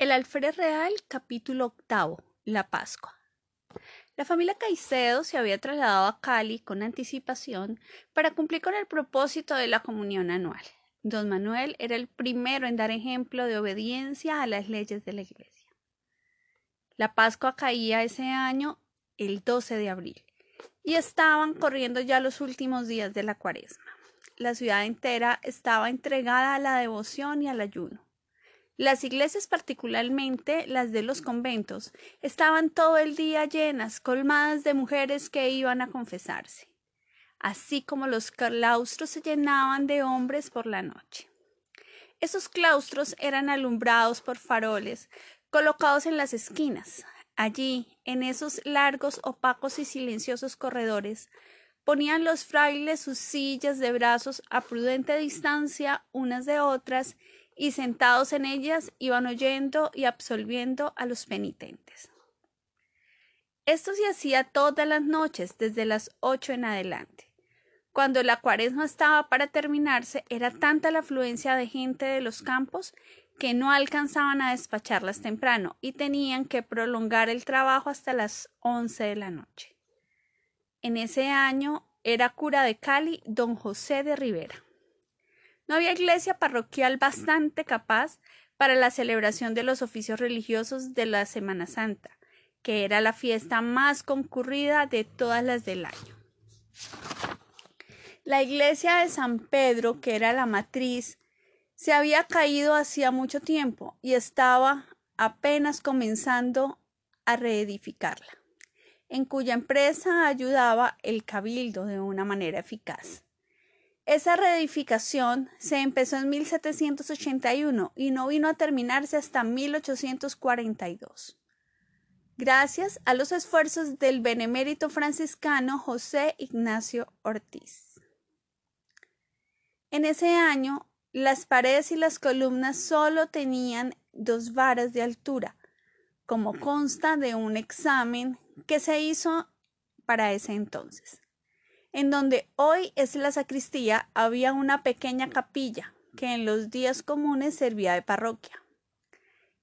El Alférez Real, capítulo octavo, la Pascua. La familia Caicedo se había trasladado a Cali con anticipación para cumplir con el propósito de la comunión anual. Don Manuel era el primero en dar ejemplo de obediencia a las leyes de la Iglesia. La Pascua caía ese año el 12 de abril y estaban corriendo ya los últimos días de la cuaresma. La ciudad entera estaba entregada a la devoción y al ayuno. Las iglesias, particularmente las de los conventos, estaban todo el día llenas, colmadas de mujeres que iban a confesarse, así como los claustros se llenaban de hombres por la noche. Esos claustros eran alumbrados por faroles colocados en las esquinas. Allí, en esos largos, opacos y silenciosos corredores, ponían los frailes sus sillas de brazos a prudente distancia unas de otras y sentados en ellas iban oyendo y absolviendo a los penitentes. Esto se hacía todas las noches, desde las ocho en adelante. Cuando la cuaresma estaba para terminarse, era tanta la afluencia de gente de los campos que no alcanzaban a despacharlas temprano y tenían que prolongar el trabajo hasta las once de la noche. En ese año era cura de Cali don José de Rivera. No había iglesia parroquial bastante capaz para la celebración de los oficios religiosos de la Semana Santa, que era la fiesta más concurrida de todas las del año. La iglesia de San Pedro, que era la matriz, se había caído hacía mucho tiempo y estaba apenas comenzando a reedificarla, en cuya empresa ayudaba el cabildo de una manera eficaz. Esa reedificación se empezó en 1781 y no vino a terminarse hasta 1842. Gracias a los esfuerzos del benemérito franciscano José Ignacio Ortiz. En ese año, las paredes y las columnas solo tenían dos varas de altura, como consta de un examen que se hizo para ese entonces. En donde hoy es la sacristía había una pequeña capilla que en los días comunes servía de parroquia.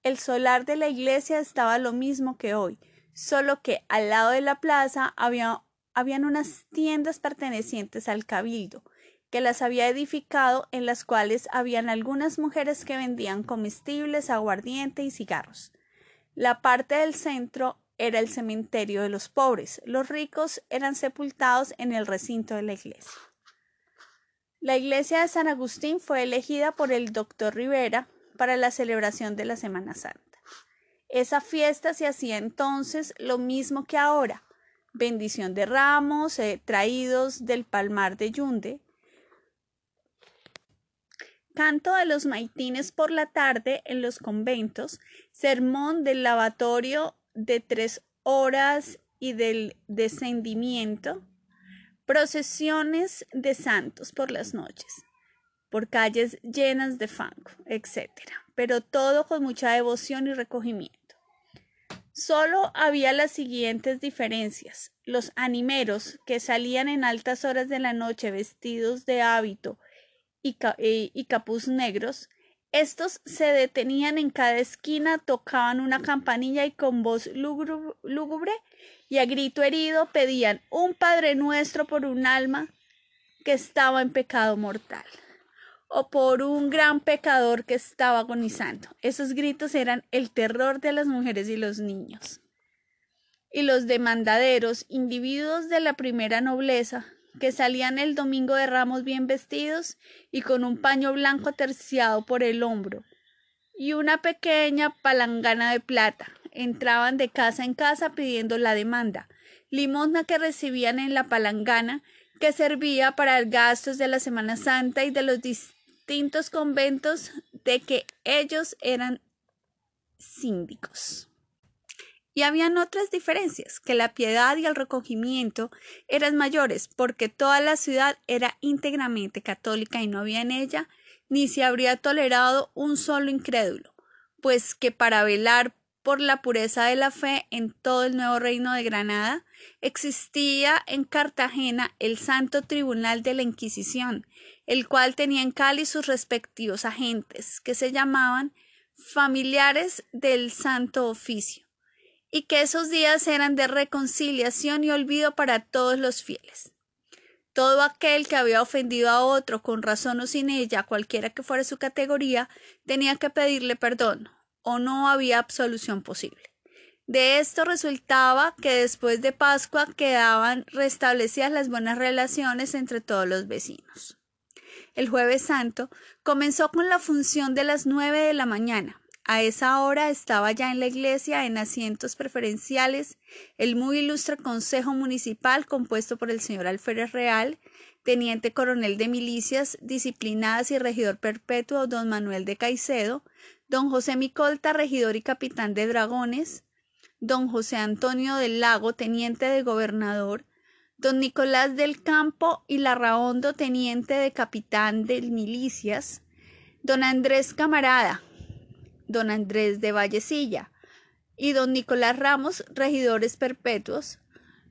El solar de la iglesia estaba lo mismo que hoy, solo que al lado de la plaza había, habían unas tiendas pertenecientes al cabildo, que las había edificado, en las cuales habían algunas mujeres que vendían comestibles, aguardiente y cigarros. La parte del centro era el cementerio de los pobres. Los ricos eran sepultados en el recinto de la iglesia. La iglesia de San Agustín fue elegida por el doctor Rivera para la celebración de la Semana Santa. Esa fiesta se hacía entonces lo mismo que ahora, bendición de ramos eh, traídos del palmar de Yunde, canto de los maitines por la tarde en los conventos, sermón del lavatorio de tres horas y del descendimiento, procesiones de santos por las noches, por calles llenas de fango, etc. Pero todo con mucha devoción y recogimiento. Solo había las siguientes diferencias. Los animeros que salían en altas horas de la noche vestidos de hábito y, eh, y capuz negros estos se detenían en cada esquina, tocaban una campanilla y con voz lúgubre y a grito herido pedían un Padre nuestro por un alma que estaba en pecado mortal o por un gran pecador que estaba agonizando. Esos gritos eran el terror de las mujeres y los niños. Y los demandaderos, individuos de la primera nobleza, que salían el domingo de ramos bien vestidos y con un paño blanco terciado por el hombro y una pequeña palangana de plata. Entraban de casa en casa pidiendo la demanda, limosna que recibían en la palangana que servía para gastos de la Semana Santa y de los distintos conventos de que ellos eran síndicos. Y habían otras diferencias, que la piedad y el recogimiento eran mayores, porque toda la ciudad era íntegramente católica y no había en ella ni se habría tolerado un solo incrédulo, pues que para velar por la pureza de la fe en todo el nuevo reino de Granada, existía en Cartagena el Santo Tribunal de la Inquisición, el cual tenía en Cali sus respectivos agentes, que se llamaban familiares del Santo Oficio, y que esos días eran de reconciliación y olvido para todos los fieles. Todo aquel que había ofendido a otro con razón o sin ella, cualquiera que fuera su categoría, tenía que pedirle perdón, o no había absolución posible. De esto resultaba que después de Pascua quedaban restablecidas las buenas relaciones entre todos los vecinos. El jueves santo comenzó con la función de las nueve de la mañana. A esa hora estaba ya en la iglesia en asientos preferenciales. El muy ilustre Consejo Municipal compuesto por el señor Alférez Real, teniente coronel de milicias disciplinadas y regidor perpetuo don Manuel de Caicedo, don José Micolta, regidor y capitán de dragones, don José Antonio del Lago, teniente de gobernador, don Nicolás del Campo y Larraondo, teniente de capitán de milicias, don Andrés Camarada, don Andrés de Vallecilla y don Nicolás Ramos, regidores perpetuos,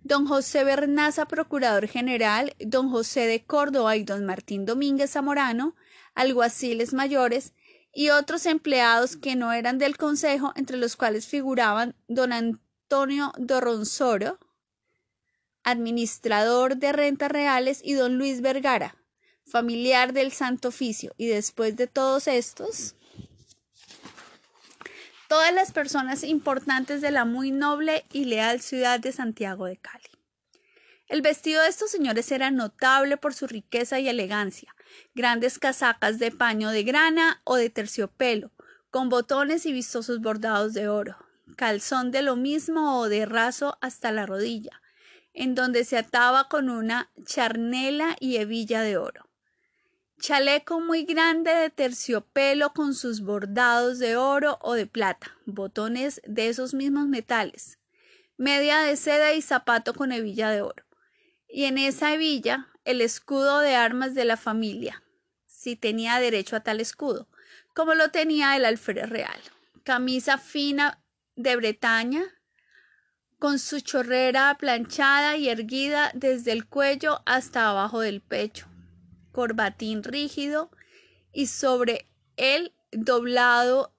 don José Bernaza, procurador general, don José de Córdoba y don Martín Domínguez Zamorano, alguaciles mayores, y otros empleados que no eran del Consejo, entre los cuales figuraban don Antonio Dorronsoro, administrador de rentas reales, y don Luis Vergara, familiar del Santo Oficio. Y después de todos estos, todas las personas importantes de la muy noble y leal ciudad de Santiago de Cali. El vestido de estos señores era notable por su riqueza y elegancia, grandes casacas de paño de grana o de terciopelo, con botones y vistosos bordados de oro, calzón de lo mismo o de raso hasta la rodilla, en donde se ataba con una charnela y hebilla de oro. Chaleco muy grande de terciopelo con sus bordados de oro o de plata, botones de esos mismos metales, media de seda y zapato con hebilla de oro y en esa hebilla el escudo de armas de la familia, si tenía derecho a tal escudo, como lo tenía el alférez real. Camisa fina de Bretaña, con su chorrera planchada y erguida desde el cuello hasta abajo del pecho, corbatín rígido y sobre él doblado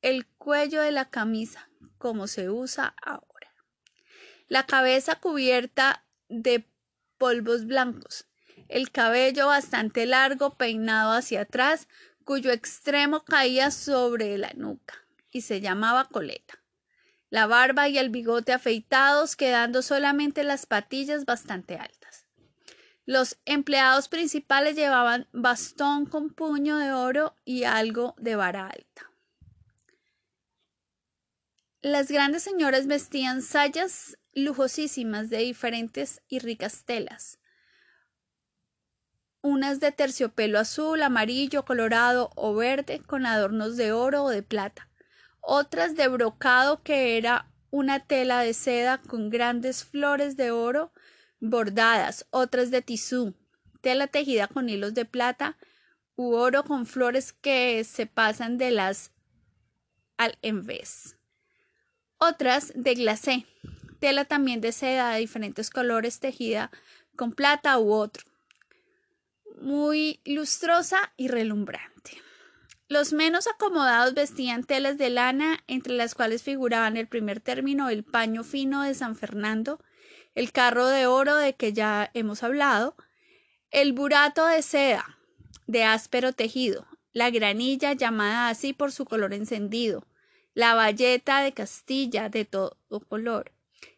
el cuello de la camisa, como se usa ahora. La cabeza cubierta de polvos blancos, el cabello bastante largo peinado hacia atrás, cuyo extremo caía sobre la nuca y se llamaba coleta. La barba y el bigote afeitados, quedando solamente las patillas bastante altas. Los empleados principales llevaban bastón con puño de oro y algo de vara alta. Las grandes señoras vestían sayas lujosísimas de diferentes y ricas telas, unas de terciopelo azul, amarillo, colorado o verde con adornos de oro o de plata, otras de brocado que era una tela de seda con grandes flores de oro bordadas, otras de tisú, tela tejida con hilos de plata u oro con flores que se pasan de las al envés. Otras de glacé, tela también de seda de diferentes colores tejida con plata u otro, muy lustrosa y relumbrante. Los menos acomodados vestían telas de lana, entre las cuales figuraban el primer término el paño fino de San Fernando, el carro de oro de que ya hemos hablado, el burato de seda de áspero tejido, la granilla llamada así por su color encendido, la bayeta de Castilla de todo color,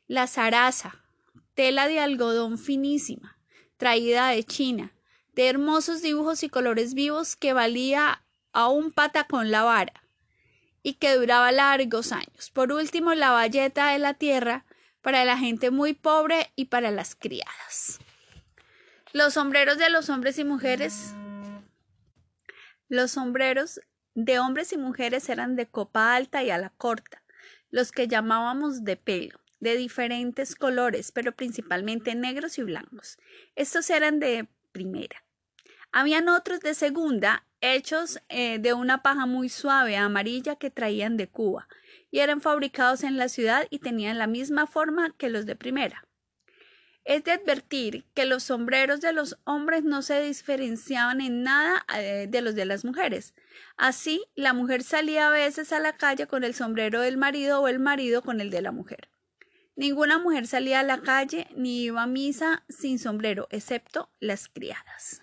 la zaraza, tela de algodón finísima, traída de China, de hermosos dibujos y colores vivos que valía a un con la vara y que duraba largos años. Por último, la valleta de la tierra para la gente muy pobre y para las criadas. Los sombreros de los hombres y mujeres. Los sombreros de hombres y mujeres eran de copa alta y a la corta, los que llamábamos de pelo de diferentes colores, pero principalmente negros y blancos. Estos eran de primera. Habían otros de segunda, hechos eh, de una paja muy suave, amarilla, que traían de Cuba, y eran fabricados en la ciudad y tenían la misma forma que los de primera. Es de advertir que los sombreros de los hombres no se diferenciaban en nada eh, de los de las mujeres. Así, la mujer salía a veces a la calle con el sombrero del marido o el marido con el de la mujer. Ninguna mujer salía a la calle ni iba a misa sin sombrero, excepto las criadas.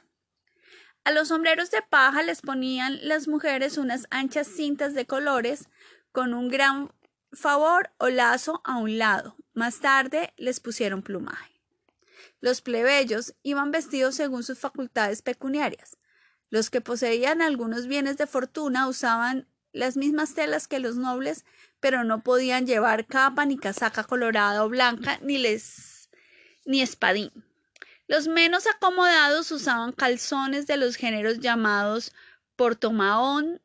A los sombreros de paja les ponían las mujeres unas anchas cintas de colores con un gran favor o lazo a un lado. Más tarde les pusieron plumaje. Los plebeyos iban vestidos según sus facultades pecuniarias. Los que poseían algunos bienes de fortuna usaban las mismas telas que los nobles, pero no podían llevar capa ni casaca colorada o blanca, ni les ni espadín. Los menos acomodados usaban calzones de los géneros llamados portomaón,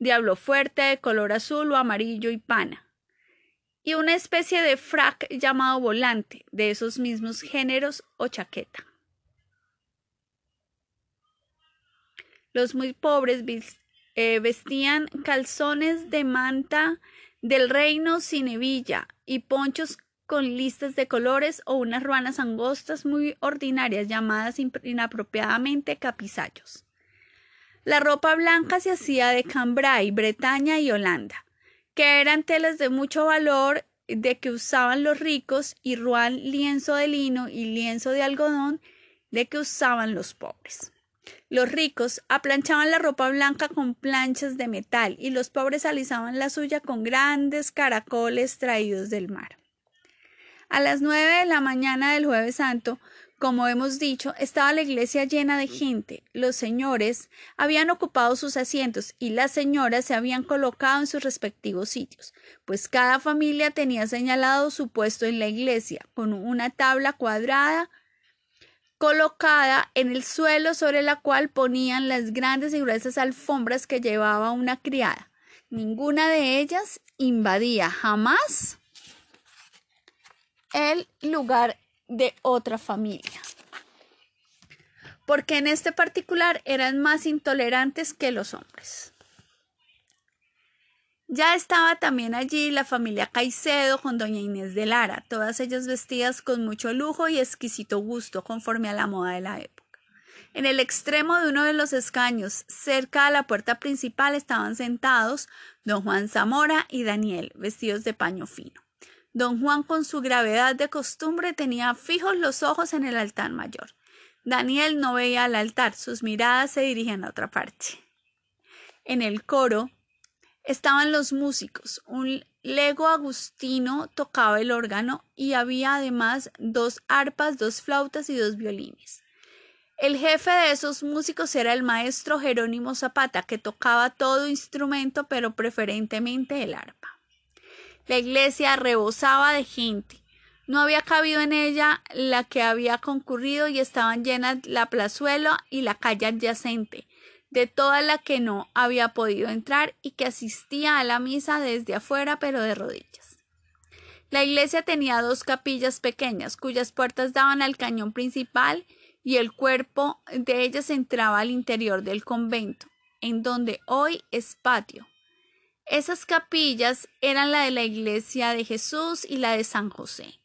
diablo fuerte de color azul o amarillo y pana, y una especie de frac llamado volante de esos mismos géneros o chaqueta. Los muy pobres eh, vestían calzones de manta del reino sin hebilla y ponchos con listas de colores o unas ruanas angostas muy ordinarias llamadas inapropiadamente capizallos. La ropa blanca se hacía de Cambrai, Bretaña y Holanda, que eran telas de mucho valor de que usaban los ricos y ruan lienzo de lino y lienzo de algodón de que usaban los pobres. Los ricos aplanchaban la ropa blanca con planchas de metal y los pobres alisaban la suya con grandes caracoles traídos del mar. A las nueve de la mañana del jueves santo, como hemos dicho, estaba la iglesia llena de gente. Los señores habían ocupado sus asientos y las señoras se habían colocado en sus respectivos sitios, pues cada familia tenía señalado su puesto en la iglesia, con una tabla cuadrada colocada en el suelo sobre la cual ponían las grandes y gruesas alfombras que llevaba una criada. Ninguna de ellas invadía jamás el lugar de otra familia. Porque en este particular eran más intolerantes que los hombres. Ya estaba también allí la familia Caicedo con doña Inés de Lara, todas ellas vestidas con mucho lujo y exquisito gusto conforme a la moda de la época. En el extremo de uno de los escaños, cerca a la puerta principal, estaban sentados don Juan Zamora y Daniel, vestidos de paño fino. Don Juan, con su gravedad de costumbre, tenía fijos los ojos en el altar mayor. Daniel no veía al altar, sus miradas se dirigían a otra parte. En el coro estaban los músicos. Un lego agustino tocaba el órgano y había además dos arpas, dos flautas y dos violines. El jefe de esos músicos era el maestro Jerónimo Zapata, que tocaba todo instrumento, pero preferentemente el arpa. La iglesia rebosaba de gente. No había cabido en ella la que había concurrido y estaban llenas la plazuela y la calle adyacente, de toda la que no había podido entrar y que asistía a la misa desde afuera pero de rodillas. La iglesia tenía dos capillas pequeñas cuyas puertas daban al cañón principal y el cuerpo de ellas entraba al interior del convento, en donde hoy es patio. Esas capillas eran la de la iglesia de Jesús y la de San José.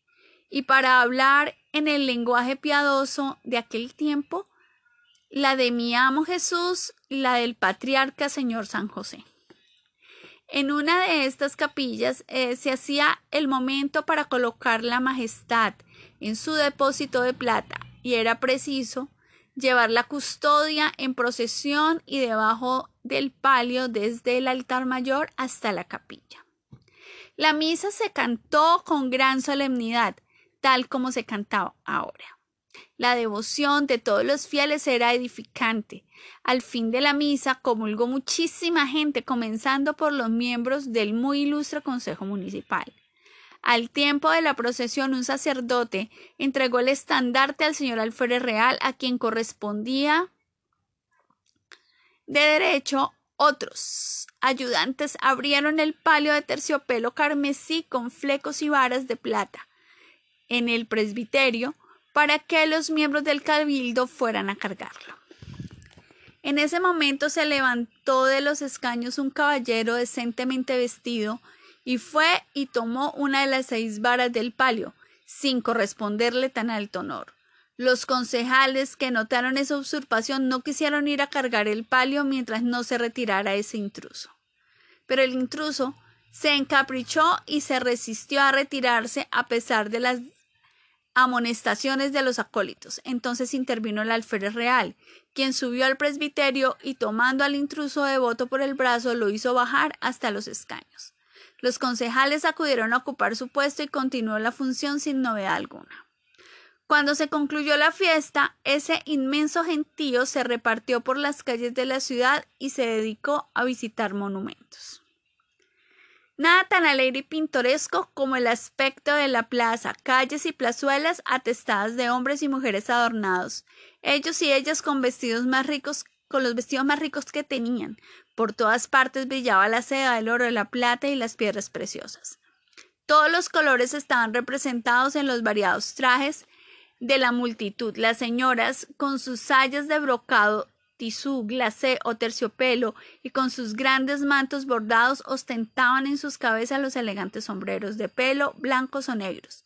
Y para hablar en el lenguaje piadoso de aquel tiempo, la de mi amo Jesús y la del patriarca Señor San José. En una de estas capillas eh, se hacía el momento para colocar la majestad en su depósito de plata y era preciso llevar la custodia en procesión y debajo del palio desde el altar mayor hasta la capilla. La misa se cantó con gran solemnidad, tal como se cantaba ahora. La devoción de todos los fieles era edificante. Al fin de la misa comulgó muchísima gente, comenzando por los miembros del muy ilustre Consejo Municipal. Al tiempo de la procesión, un sacerdote entregó el estandarte al señor alférez real, a quien correspondía de derecho otros ayudantes abrieron el palio de terciopelo carmesí con flecos y varas de plata en el presbiterio para que los miembros del cabildo fueran a cargarlo. En ese momento se levantó de los escaños un caballero decentemente vestido y fue y tomó una de las seis varas del palio, sin corresponderle tan alto honor. Los concejales que notaron esa usurpación no quisieron ir a cargar el palio mientras no se retirara ese intruso. Pero el intruso se encaprichó y se resistió a retirarse a pesar de las amonestaciones de los acólitos. Entonces intervino el alférez real, quien subió al presbiterio y tomando al intruso devoto por el brazo lo hizo bajar hasta los escaños. Los concejales acudieron a ocupar su puesto y continuó la función sin novedad alguna. Cuando se concluyó la fiesta, ese inmenso gentío se repartió por las calles de la ciudad y se dedicó a visitar monumentos. Nada tan alegre y pintoresco como el aspecto de la plaza, calles y plazuelas atestadas de hombres y mujeres adornados, ellos y ellas con vestidos más ricos, con los vestidos más ricos que tenían. Por todas partes brillaba la seda, el oro, la plata y las piedras preciosas. Todos los colores estaban representados en los variados trajes de la multitud. Las señoras, con sus sayas de brocado tisú, glacé o terciopelo y con sus grandes mantos bordados ostentaban en sus cabezas los elegantes sombreros de pelo blancos o negros,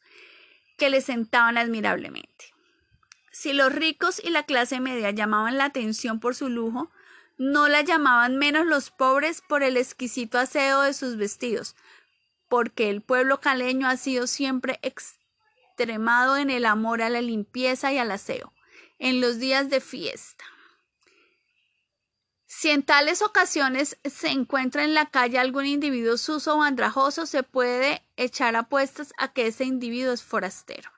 que les sentaban admirablemente. Si los ricos y la clase media llamaban la atención por su lujo, no la llamaban menos los pobres por el exquisito aseo de sus vestidos, porque el pueblo caleño ha sido siempre extremado en el amor a la limpieza y al aseo, en los días de fiesta. Si en tales ocasiones se encuentra en la calle algún individuo suso o andrajoso, se puede echar apuestas a que ese individuo es forastero.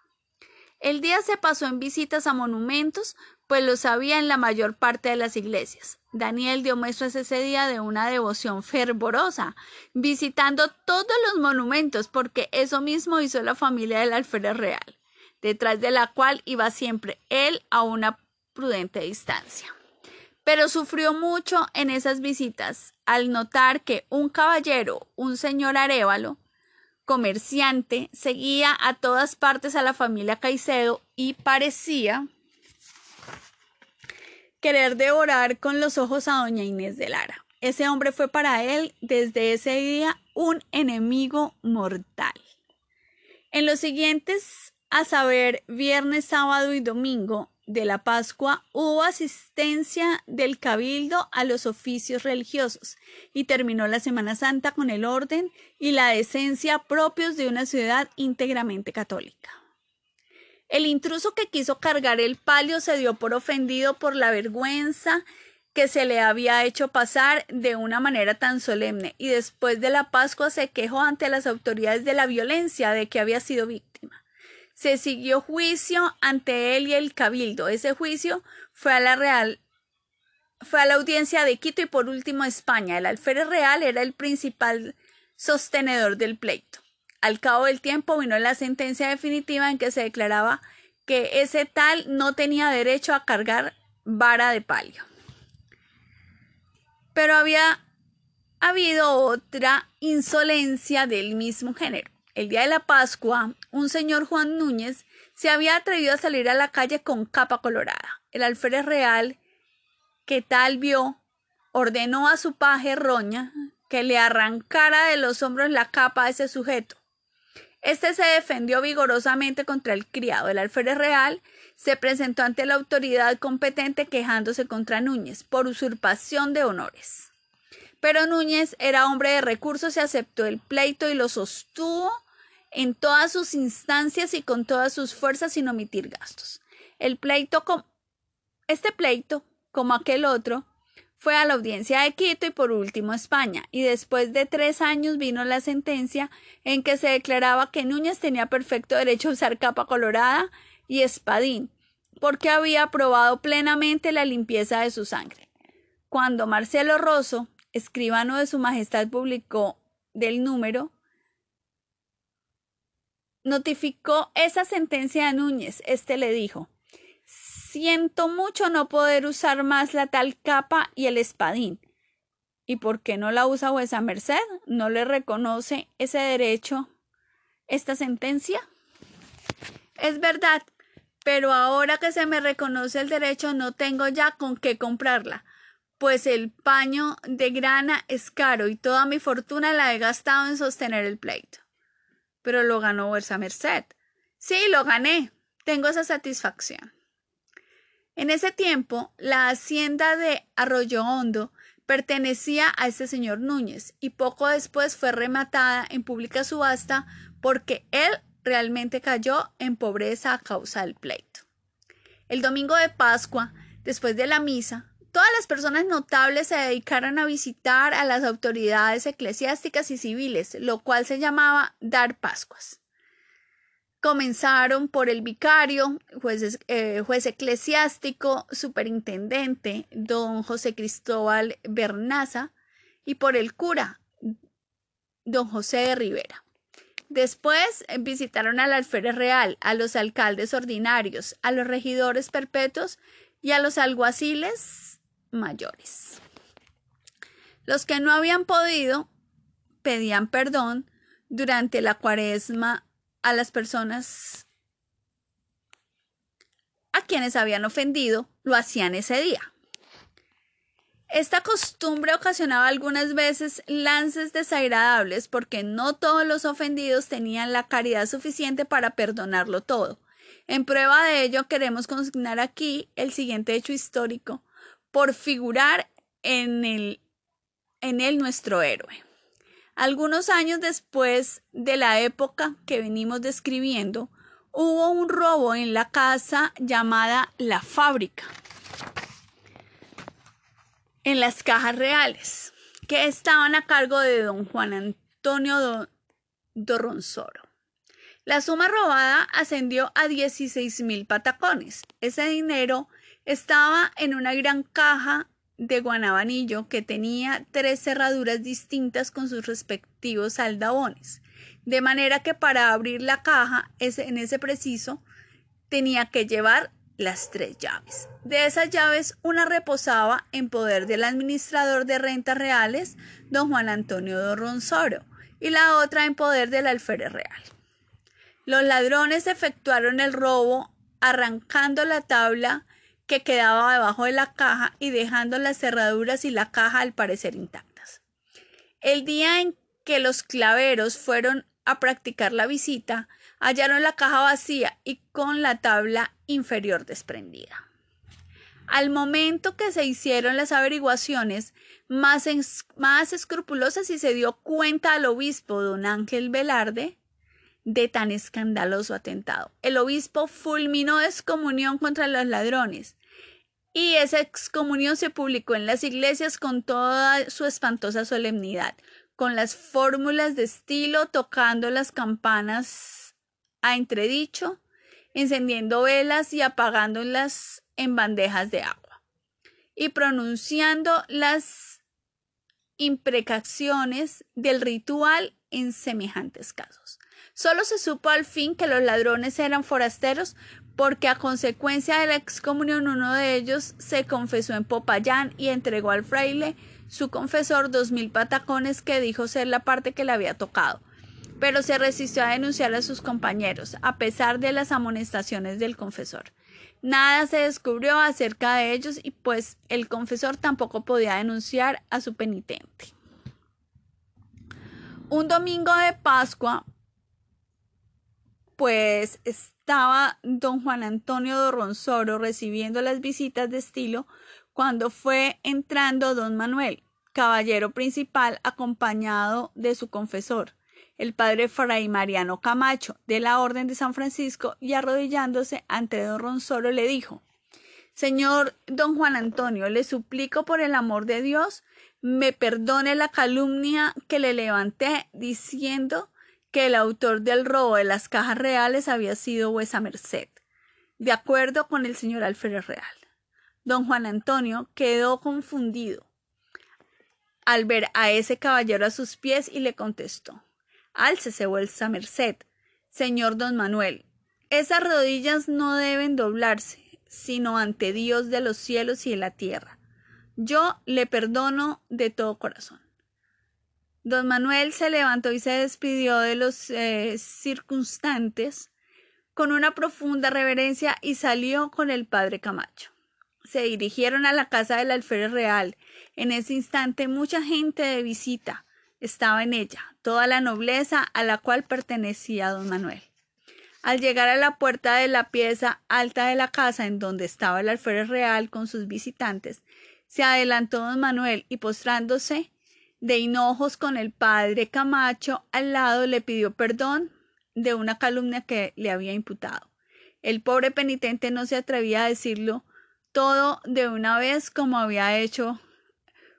El día se pasó en visitas a monumentos, pues los había en la mayor parte de las iglesias. Daniel dio muestras ese día de una devoción fervorosa, visitando todos los monumentos, porque eso mismo hizo la familia del alférez real, detrás de la cual iba siempre él a una prudente distancia pero sufrió mucho en esas visitas al notar que un caballero, un señor Arevalo, comerciante, seguía a todas partes a la familia Caicedo y parecía querer devorar con los ojos a doña Inés de Lara. Ese hombre fue para él desde ese día un enemigo mortal. En los siguientes, a saber, viernes, sábado y domingo, de la Pascua hubo asistencia del cabildo a los oficios religiosos y terminó la Semana Santa con el orden y la decencia propios de una ciudad íntegramente católica. El intruso que quiso cargar el palio se dio por ofendido por la vergüenza que se le había hecho pasar de una manera tan solemne y después de la Pascua se quejó ante las autoridades de la violencia de que había sido víctima se siguió juicio ante él y el cabildo. Ese juicio fue a la Real fue a la audiencia de Quito y por último España. El alférez real era el principal sostenedor del pleito. Al cabo del tiempo vino la sentencia definitiva en que se declaraba que ese tal no tenía derecho a cargar vara de palio. Pero había habido otra insolencia del mismo género. El día de la Pascua, un señor Juan Núñez se había atrevido a salir a la calle con capa colorada. El alférez real, que tal vio, ordenó a su paje Roña que le arrancara de los hombros la capa a ese sujeto. Este se defendió vigorosamente contra el criado. El alférez real se presentó ante la autoridad competente quejándose contra Núñez por usurpación de honores. Pero Núñez era hombre de recursos y aceptó el pleito y lo sostuvo en todas sus instancias y con todas sus fuerzas sin omitir gastos. El pleito, este pleito, como aquel otro, fue a la audiencia de Quito y por último España, y después de tres años vino la sentencia en que se declaraba que Núñez tenía perfecto derecho a usar capa colorada y espadín, porque había probado plenamente la limpieza de su sangre. Cuando Marcelo Rosso, escribano de su Majestad publicó del número, notificó esa sentencia a Núñez. Este le dijo Siento mucho no poder usar más la tal capa y el espadín. ¿Y por qué no la usa vuesa merced? ¿No le reconoce ese derecho esta sentencia? Es verdad, pero ahora que se me reconoce el derecho no tengo ya con qué comprarla pues el paño de grana es caro y toda mi fortuna la he gastado en sostener el pleito. Pero lo ganó vuesa merced. Sí, lo gané. Tengo esa satisfacción. En ese tiempo, la hacienda de Arroyo Hondo pertenecía a ese señor Núñez y poco después fue rematada en pública subasta porque él realmente cayó en pobreza a causa del pleito. El domingo de Pascua, después de la misa, todas las personas notables se dedicaron a visitar a las autoridades eclesiásticas y civiles, lo cual se llamaba dar Pascuas. Comenzaron por el vicario, juez, eh, juez eclesiástico, superintendente, don José Cristóbal Bernaza, y por el cura, don José de Rivera. Después eh, visitaron al alférez real, a los alcaldes ordinarios, a los regidores perpetuos y a los alguaciles mayores. Los que no habían podido pedían perdón durante la cuaresma a las personas a quienes habían ofendido, lo hacían ese día. Esta costumbre ocasionaba algunas veces lances desagradables porque no todos los ofendidos tenían la caridad suficiente para perdonarlo todo. En prueba de ello queremos consignar aquí el siguiente hecho histórico por figurar en el en él nuestro héroe. Algunos años después de la época que venimos describiendo, hubo un robo en la casa llamada La Fábrica, en las cajas reales, que estaban a cargo de don Juan Antonio Dorronsoro. La suma robada ascendió a 16 mil patacones. Ese dinero estaba en una gran caja de guanabanillo que tenía tres cerraduras distintas con sus respectivos saldabones, de manera que para abrir la caja en ese preciso tenía que llevar las tres llaves. De esas llaves, una reposaba en poder del administrador de rentas reales, don Juan Antonio de Ronsoro, y la otra en poder del alférez real. Los ladrones efectuaron el robo arrancando la tabla que quedaba debajo de la caja y dejando las cerraduras y la caja al parecer intactas. El día en que los claveros fueron a practicar la visita, hallaron la caja vacía y con la tabla inferior desprendida. Al momento que se hicieron las averiguaciones más, más escrupulosas y se dio cuenta al obispo don Ángel Velarde de tan escandaloso atentado. El obispo fulminó excomunión contra los ladrones y esa excomunión se publicó en las iglesias con toda su espantosa solemnidad, con las fórmulas de estilo, tocando las campanas a entredicho, encendiendo velas y apagándolas en bandejas de agua, y pronunciando las imprecaciones del ritual en semejantes casos. Solo se supo al fin que los ladrones eran forasteros porque a consecuencia de la excomunión uno de ellos se confesó en Popayán y entregó al fraile su confesor dos mil patacones que dijo ser la parte que le había tocado, pero se resistió a denunciar a sus compañeros, a pesar de las amonestaciones del confesor. Nada se descubrió acerca de ellos y pues el confesor tampoco podía denunciar a su penitente. Un domingo de Pascua, pues estaba don Juan Antonio de Ronsoro recibiendo las visitas de estilo cuando fue entrando don Manuel, caballero principal acompañado de su confesor, el padre Fray Mariano Camacho, de la Orden de San Francisco, y arrodillándose ante don Ronsoro le dijo Señor don Juan Antonio, le suplico por el amor de Dios me perdone la calumnia que le levanté diciendo que el autor del robo de las cajas reales había sido vuesa merced, de acuerdo con el señor alférez real. Don Juan Antonio quedó confundido al ver a ese caballero a sus pies y le contestó Álcese vuesa merced, señor don Manuel. Esas rodillas no deben doblarse, sino ante Dios de los cielos y de la tierra. Yo le perdono de todo corazón. Don Manuel se levantó y se despidió de los eh, circunstantes con una profunda reverencia y salió con el padre Camacho. Se dirigieron a la casa del alférez real. En ese instante mucha gente de visita estaba en ella, toda la nobleza a la cual pertenecía don Manuel. Al llegar a la puerta de la pieza alta de la casa en donde estaba el alférez real con sus visitantes, se adelantó don Manuel y postrándose de hinojos con el padre Camacho al lado le pidió perdón de una calumnia que le había imputado. El pobre penitente no se atrevía a decirlo todo de una vez como había hecho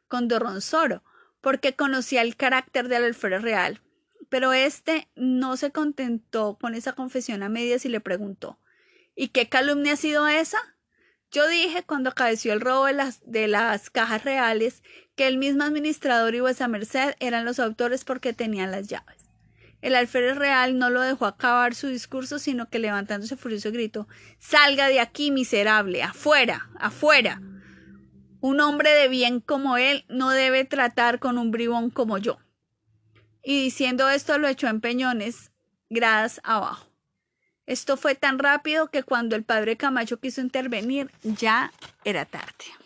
con Dorronsoro, porque conocía el carácter del alférez real. Pero éste no se contentó con esa confesión a medias y le preguntó ¿Y qué calumnia ha sido esa? Yo dije cuando acaeció el robo de las, de las cajas reales que el mismo administrador y vuesa merced eran los autores porque tenían las llaves. El alférez real no lo dejó acabar su discurso, sino que levantándose furioso gritó Salga de aquí, miserable. afuera. afuera. Un hombre de bien como él no debe tratar con un bribón como yo. Y diciendo esto lo echó en peñones, gradas abajo. Esto fue tan rápido que cuando el padre Camacho quiso intervenir ya era tarde.